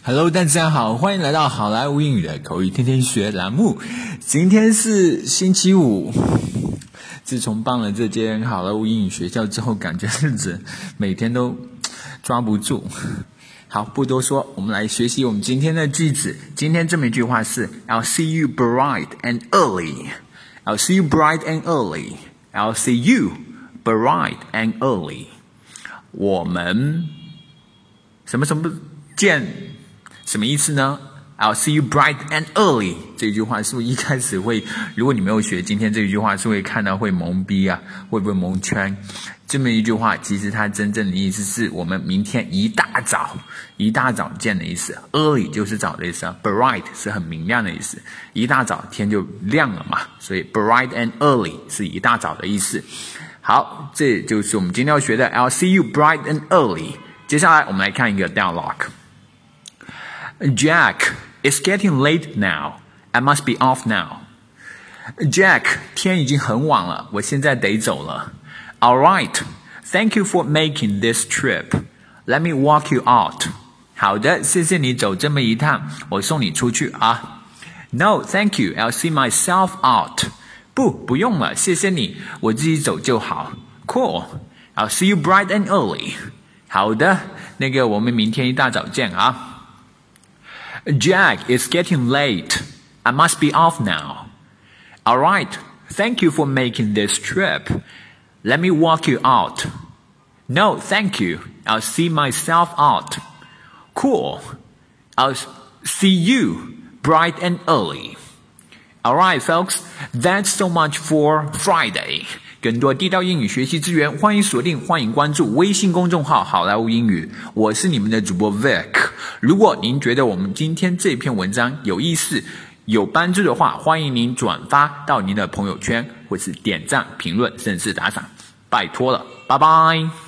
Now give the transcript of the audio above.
Hello，大家好，欢迎来到好莱坞英语的口语天天学栏目。今天是星期五。自从办了这间好莱坞英语学校之后，感觉日子每天都抓不住。好，不多说，我们来学习我们今天的句子。今天这么一句话是：I'll see you bright and early. I'll see you bright and early. I'll see you bright and early. 我们什么什么见？什么意思呢？I'll see you bright and early。这句话是不是一开始会，如果你没有学今天这一句话，是会看到会懵逼啊，会不会蒙圈？这么一句话，其实它真正的意思是我们明天一大早，一大早见的意思。Early 就是早的意思啊，bright 是很明亮的意思，一大早天就亮了嘛，所以 bright and early 是一大早的意思。好，这就是我们今天要学的。I'll see you bright and early。接下来我们来看一个 dialogue。Jack, it's getting late now. I must be off now. Jack, 天已经很晚了，我现在得走了。All right, thank you for making this trip. Let me walk you out. 好的，谢谢你走这么一趟，我送你出去啊。No, thank you. I'll see myself out. 不，不用了，谢谢你，我自己走就好。Cool. I'll see you bright and early. 好的，那个我们明天一大早见啊。 Jack, it's getting late. I must be off now. All right. Thank you for making this trip. Let me walk you out. No, thank you. I'll see myself out. Cool. I'll see you bright and early. All right, folks. That's so much for Friday. 更多地道英语学习资源，欢迎锁定，欢迎关注微信公众号“好莱坞英语”。我是你们的主播 Vic。 如果您觉得我们今天这篇文章有意思、有帮助的话，欢迎您转发到您的朋友圈，或是点赞、评论，甚至打赏，拜托了，拜拜。